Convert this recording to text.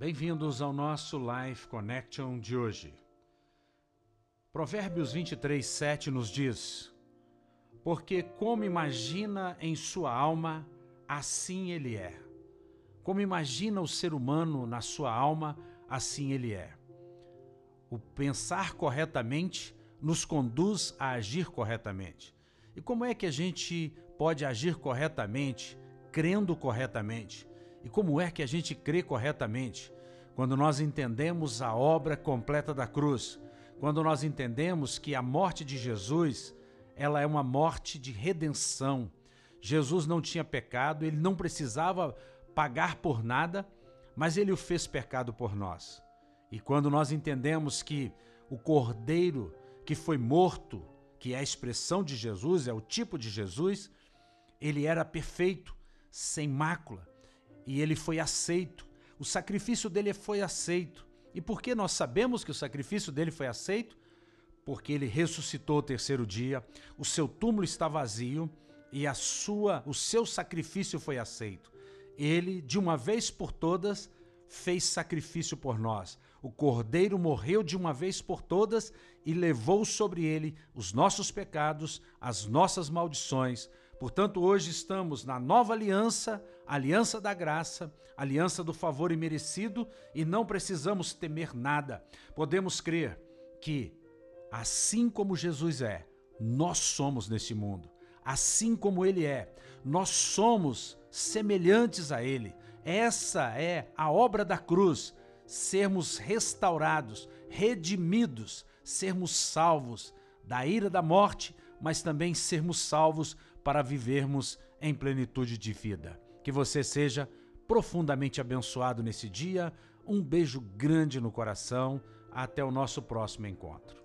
Bem-vindos ao nosso Life Connection de hoje. Provérbios 23, 7 nos diz: Porque como imagina em sua alma, assim ele é. Como imagina o ser humano na sua alma, assim ele é. O pensar corretamente nos conduz a agir corretamente. E como é que a gente pode agir corretamente, crendo corretamente? E como é que a gente crê corretamente? Quando nós entendemos a obra completa da cruz, quando nós entendemos que a morte de Jesus, ela é uma morte de redenção. Jesus não tinha pecado, ele não precisava pagar por nada, mas ele o fez pecado por nós. E quando nós entendemos que o Cordeiro que foi morto, que é a expressão de Jesus, é o tipo de Jesus, ele era perfeito, sem mácula, e ele foi aceito. O sacrifício dele foi aceito. E por que nós sabemos que o sacrifício dele foi aceito? Porque ele ressuscitou o terceiro dia, o seu túmulo está vazio e a sua, o seu sacrifício foi aceito. Ele, de uma vez por todas, fez sacrifício por nós. O Cordeiro morreu de uma vez por todas e levou sobre ele os nossos pecados, as nossas maldições. Portanto, hoje estamos na nova aliança, aliança da graça, aliança do favor imerecido e não precisamos temer nada. Podemos crer que, assim como Jesus é, nós somos neste mundo. Assim como ele é, nós somos semelhantes a ele. Essa é a obra da cruz, sermos restaurados, redimidos, sermos salvos da ira da morte, mas também sermos salvos para vivermos em plenitude de vida. Que você seja profundamente abençoado nesse dia. Um beijo grande no coração. Até o nosso próximo encontro.